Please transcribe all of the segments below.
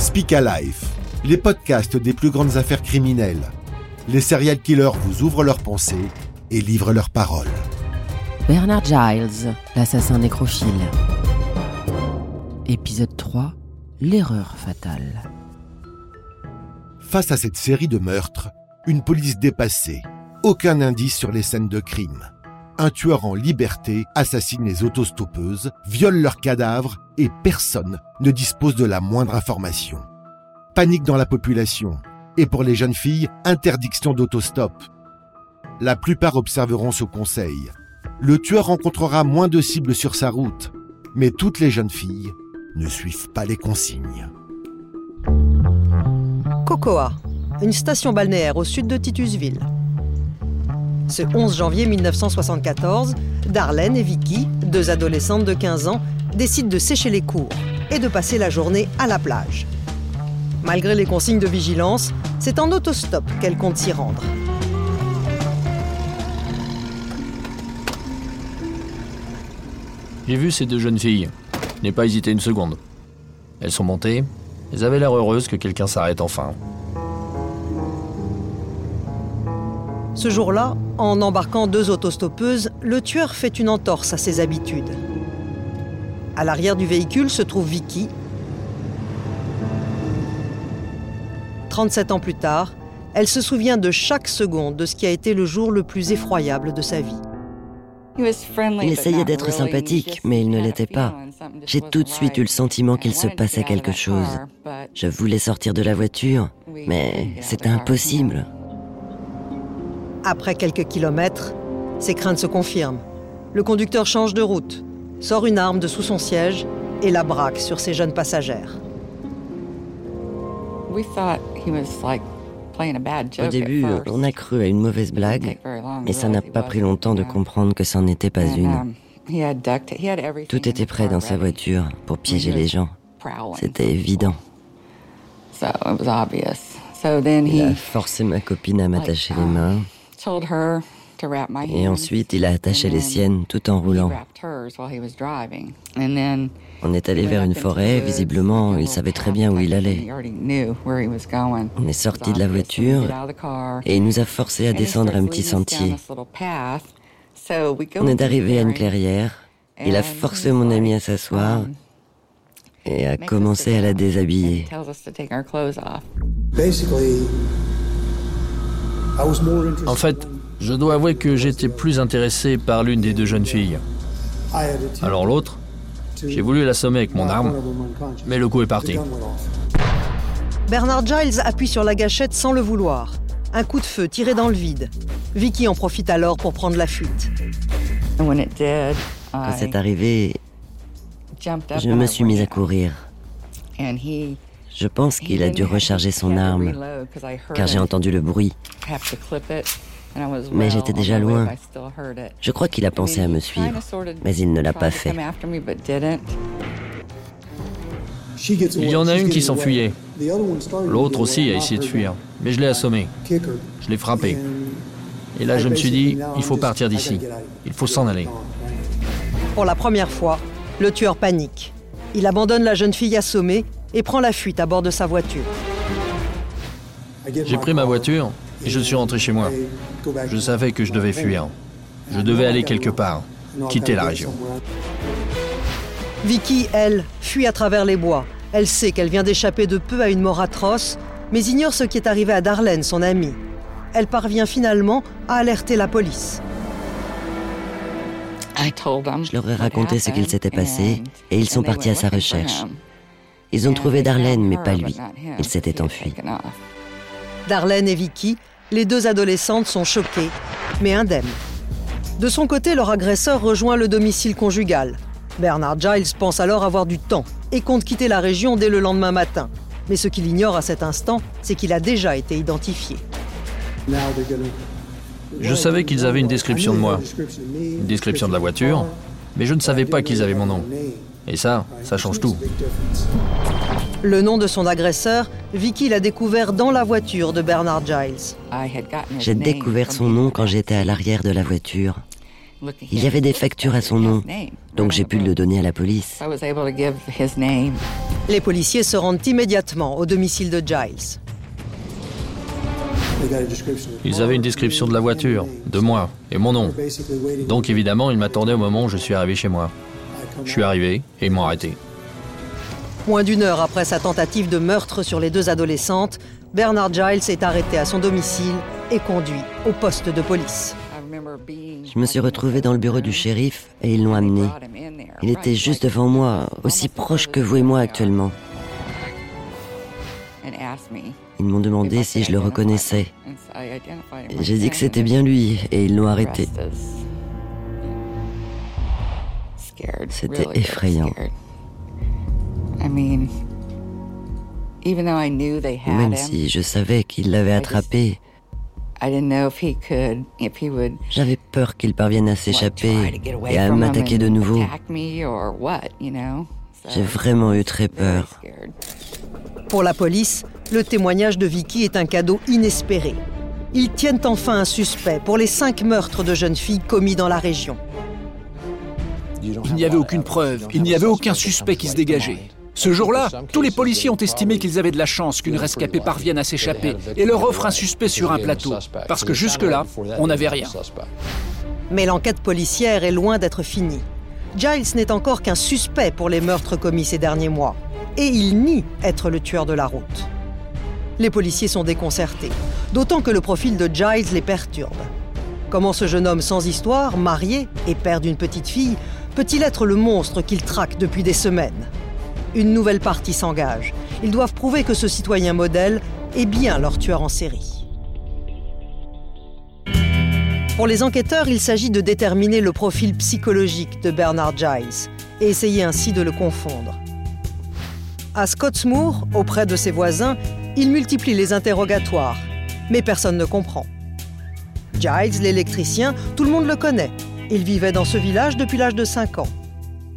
Speak Alive, les podcasts des plus grandes affaires criminelles. Les serial killers vous ouvrent leurs pensées et livrent leurs paroles. Bernard Giles, l'assassin nécrophile. Épisode 3, l'erreur fatale. Face à cette série de meurtres, une police dépassée, aucun indice sur les scènes de crime. Un tueur en liberté assassine les autostoppeuses, viole leurs cadavres et personne ne dispose de la moindre information. Panique dans la population. Et pour les jeunes filles, interdiction d'autostop. La plupart observeront ce conseil. Le tueur rencontrera moins de cibles sur sa route, mais toutes les jeunes filles ne suivent pas les consignes. Cocoa, une station balnéaire au sud de Titusville. Ce 11 janvier 1974, Darlene et Vicky, deux adolescentes de 15 ans, décident de sécher les cours et de passer la journée à la plage. Malgré les consignes de vigilance, c'est en autostop qu'elles comptent s'y rendre. J'ai vu ces deux jeunes filles. Je n'ai pas hésité une seconde. Elles sont montées. Elles avaient l'air heureuses que quelqu'un s'arrête enfin. Ce jour-là, en embarquant deux autostoppeuses, le tueur fait une entorse à ses habitudes. À l'arrière du véhicule se trouve Vicky. 37 ans plus tard, elle se souvient de chaque seconde de ce qui a été le jour le plus effroyable de sa vie. Il essayait d'être sympathique, mais il ne l'était pas. J'ai tout de suite eu le sentiment qu'il se passait quelque chose. Je voulais sortir de la voiture, mais c'était impossible. Après quelques kilomètres, ses craintes se confirment. Le conducteur change de route, sort une arme de sous son siège et la braque sur ses jeunes passagères. Au début, on a cru à une mauvaise blague, mais ça n'a pas pris longtemps de comprendre que ça n'en était pas une. Tout était prêt dans sa voiture pour piéger les gens. C'était évident. Il a forcé ma copine à m'attacher les mains. Et ensuite, il a attaché les siennes tout en roulant. On est allé vers une forêt, visiblement, il savait très bien où il allait. On est sorti de la voiture et il nous a forcés à descendre un petit sentier. On est arrivé à une clairière, il a forcé mon ami à s'asseoir et a commencé à la déshabiller. En fait, je dois avouer que j'étais plus intéressé par l'une des deux jeunes filles. Alors l'autre, j'ai voulu l'assommer avec mon arme, mais le coup est parti. Bernard Giles appuie sur la gâchette sans le vouloir. Un coup de feu tiré dans le vide. Vicky en profite alors pour prendre la fuite. Quand c'est arrivé, je me suis mise à courir. Je pense qu'il a dû recharger son arme, car j'ai entendu le bruit. Mais j'étais déjà loin. Je crois qu'il a pensé à me suivre, mais il ne l'a pas fait. Il y en a une qui s'enfuyait. L'autre aussi a essayé de fuir, mais je l'ai assommé. Je l'ai frappé. Et là, je me suis dit, il faut partir d'ici. Il faut s'en aller. Pour la première fois, le tueur panique. Il abandonne la jeune fille assommée et prend la fuite à bord de sa voiture. J'ai pris ma voiture et je suis rentré chez moi. Je savais que je devais fuir. Je devais aller quelque part, quitter la région. Vicky, elle, fuit à travers les bois. Elle sait qu'elle vient d'échapper de peu à une mort atroce, mais ignore ce qui est arrivé à Darlene, son amie. Elle parvient finalement à alerter la police. Je leur ai raconté ce qu'il s'était passé et ils sont partis à sa recherche. Ils ont trouvé Darlene, mais pas lui. Il s'était enfui. Darlene et Vicky, les deux adolescentes sont choquées, mais indemnes. De son côté, leur agresseur rejoint le domicile conjugal. Bernard Giles pense alors avoir du temps et compte quitter la région dès le lendemain matin. Mais ce qu'il ignore à cet instant, c'est qu'il a déjà été identifié. Je savais qu'ils avaient une description de moi, une description de la voiture, mais je ne savais pas qu'ils avaient mon nom. Et ça, ça change tout. Le nom de son agresseur, Vicky l'a découvert dans la voiture de Bernard Giles. J'ai découvert son nom quand j'étais à l'arrière de la voiture. Il y avait des factures à son nom, donc j'ai pu le donner à la police. Les policiers se rendent immédiatement au domicile de Giles. Ils avaient une description de la voiture, de moi et mon nom. Donc évidemment, ils m'attendaient au moment où je suis arrivé chez moi. Je suis arrivé et ils m'ont arrêté. Moins d'une heure après sa tentative de meurtre sur les deux adolescentes, Bernard Giles est arrêté à son domicile et conduit au poste de police. Je me suis retrouvé dans le bureau du shérif et ils l'ont amené. Il était juste devant moi, aussi proche que vous et moi actuellement. Ils m'ont demandé si je le reconnaissais. J'ai dit que c'était bien lui et ils l'ont arrêté. C'était effrayant. Même si je savais qu'il l'avait attrapé, j'avais peur qu'il parvienne à s'échapper et à m'attaquer de nouveau. J'ai vraiment eu très peur. Pour la police, le témoignage de Vicky est un cadeau inespéré. Ils tiennent enfin un suspect pour les cinq meurtres de jeunes filles commis dans la région. Il n'y avait aucune preuve, il n'y avait aucun suspect qui se dégageait. Ce jour-là, tous les policiers ont estimé qu'ils avaient de la chance qu'une rescapée parvienne à s'échapper et leur offre un suspect sur un plateau, parce que jusque-là, on n'avait rien. Mais l'enquête policière est loin d'être finie. Giles n'est encore qu'un suspect pour les meurtres commis ces derniers mois, et il nie être le tueur de la route. Les policiers sont déconcertés, d'autant que le profil de Giles les perturbe. Comment ce jeune homme sans histoire, marié et père d'une petite fille, peut-il être le monstre qu'il traque depuis des semaines Une nouvelle partie s'engage. Ils doivent prouver que ce citoyen modèle est bien leur tueur en série. Pour les enquêteurs, il s'agit de déterminer le profil psychologique de Bernard Giles et essayer ainsi de le confondre. À Scottsmoor, auprès de ses voisins, il multiplie les interrogatoires, mais personne ne comprend. Giles, l'électricien, tout le monde le connaît. Il vivait dans ce village depuis l'âge de 5 ans.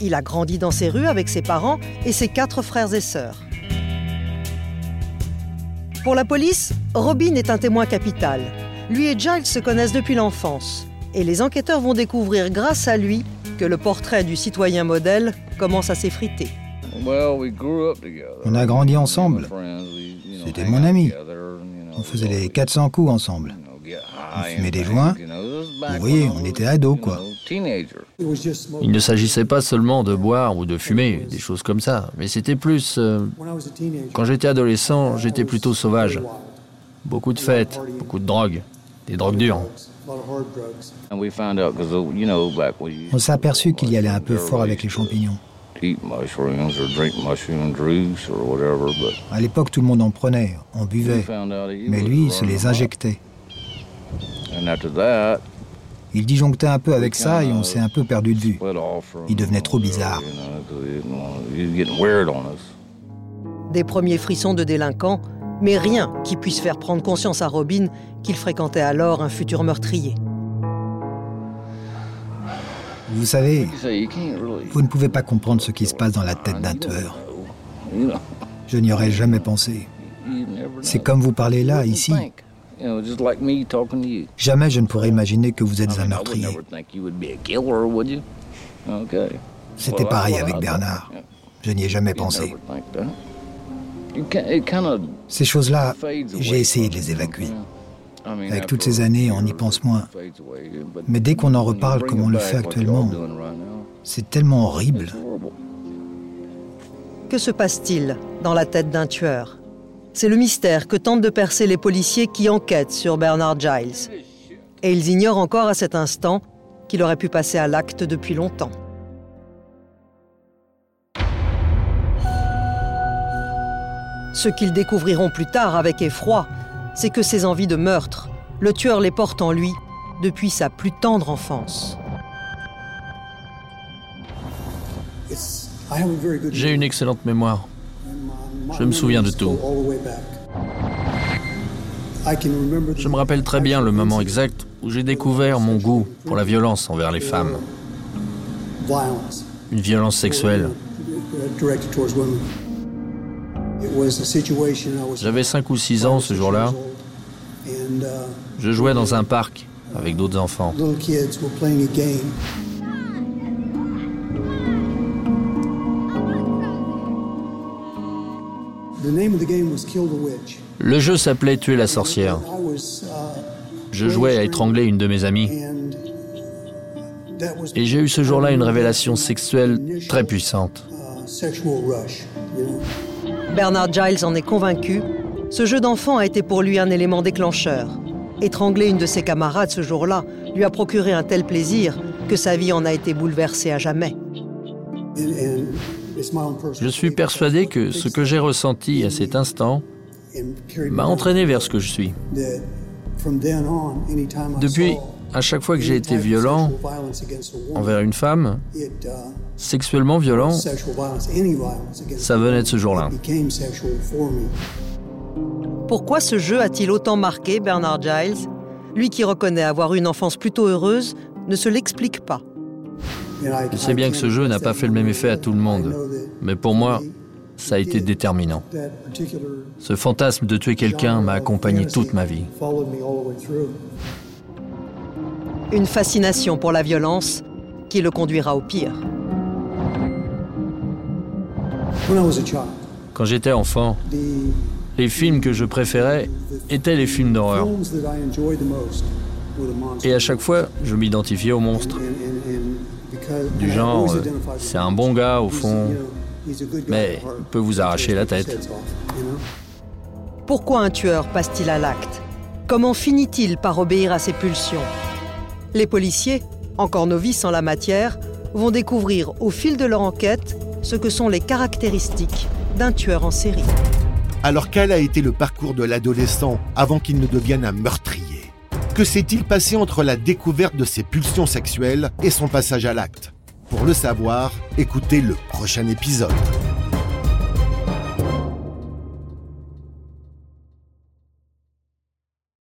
Il a grandi dans ces rues avec ses parents et ses quatre frères et sœurs. Pour la police, Robin est un témoin capital. Lui et Giles se connaissent depuis l'enfance. Et les enquêteurs vont découvrir grâce à lui que le portrait du citoyen modèle commence à s'effriter. On a grandi ensemble. C'était mon ami. On faisait les 400 coups ensemble. On fumait des joints. Vous voyez, on était ados, quoi. Il ne s'agissait pas seulement de boire ou de fumer, des choses comme ça, mais c'était plus... euh, Quand j'étais adolescent, j'étais plutôt sauvage. Beaucoup de fêtes, beaucoup de drogues, des drogues dures. On s'est aperçu qu'il y allait un peu fort avec les champignons. À l'époque, tout le monde en prenait, on buvait. Mais lui, il se les injectait. Il disjonctait un peu avec ça et on s'est un peu perdu de vue. Il devenait trop bizarre. Des premiers frissons de délinquants, mais rien qui puisse faire prendre conscience à Robin qu'il fréquentait alors un futur meurtrier. Vous savez, vous ne pouvez pas comprendre ce qui se passe dans la tête d'un tueur. Je n'y aurais jamais pensé. C'est comme vous parlez là, ici. Jamais je ne pourrais imaginer que vous êtes un meurtrier. C'était pareil avec Bernard. Je n'y ai jamais pensé. Ces choses-là, j'ai essayé de les évacuer. Avec toutes ces années, on y pense moins. Mais dès qu'on en reparle comme on le fait actuellement, c'est tellement horrible. Que se passe-t-il dans la tête d'un tueur? C'est le mystère que tentent de percer les policiers qui enquêtent sur Bernard Giles. Et ils ignorent encore à cet instant qu'il aurait pu passer à l'acte depuis longtemps. Ce qu'ils découvriront plus tard avec effroi, c'est que ces envies de meurtre, le tueur les porte en lui depuis sa plus tendre enfance. J'ai une excellente mémoire. Je me souviens de tout. Je me rappelle très bien le moment exact où j'ai découvert mon goût pour la violence envers les femmes. Une violence sexuelle. J'avais 5 ou 6 ans ce jour-là. Je jouais dans un parc avec d'autres enfants. Le jeu s'appelait Tuer la sorcière. Je jouais à étrangler une de mes amies. Et j'ai eu ce jour-là une révélation sexuelle très puissante. Bernard Giles en est convaincu. Ce jeu d'enfant a été pour lui un élément déclencheur. Étrangler une de ses camarades ce jour-là lui a procuré un tel plaisir que sa vie en a été bouleversée à jamais. Je suis persuadé que ce que j'ai ressenti à cet instant m'a entraîné vers ce que je suis. Depuis, à chaque fois que j'ai été violent envers une femme, sexuellement violent, ça venait de ce jour-là. Pourquoi ce jeu a-t-il autant marqué Bernard Giles? Lui qui reconnaît avoir une enfance plutôt heureuse ne se l'explique pas. Je sais bien que ce jeu n'a pas fait le même effet à tout le monde, mais pour moi, ça a été déterminant. Ce fantasme de tuer quelqu'un m'a accompagné toute ma vie. Une fascination pour la violence qui le conduira au pire. Quand j'étais enfant, les films que je préférais étaient les films d'horreur. Et à chaque fois, je m'identifiais au monstre. Du genre, euh, c'est un bon gars au fond, mais il peut vous arracher la tête. Pourquoi un tueur passe-t-il à l'acte? Comment finit-il par obéir à ses pulsions? Les policiers, encore novices en la matière, vont découvrir au fil de leur enquête ce que sont les caractéristiques d'un tueur en série. Alors quel a été le parcours de l'adolescent avant qu'il ne devienne un meurtrier? Que s'est-il passé entre la découverte de ses pulsions sexuelles et son passage à l'acte? Pour le savoir, écoutez le prochain épisode.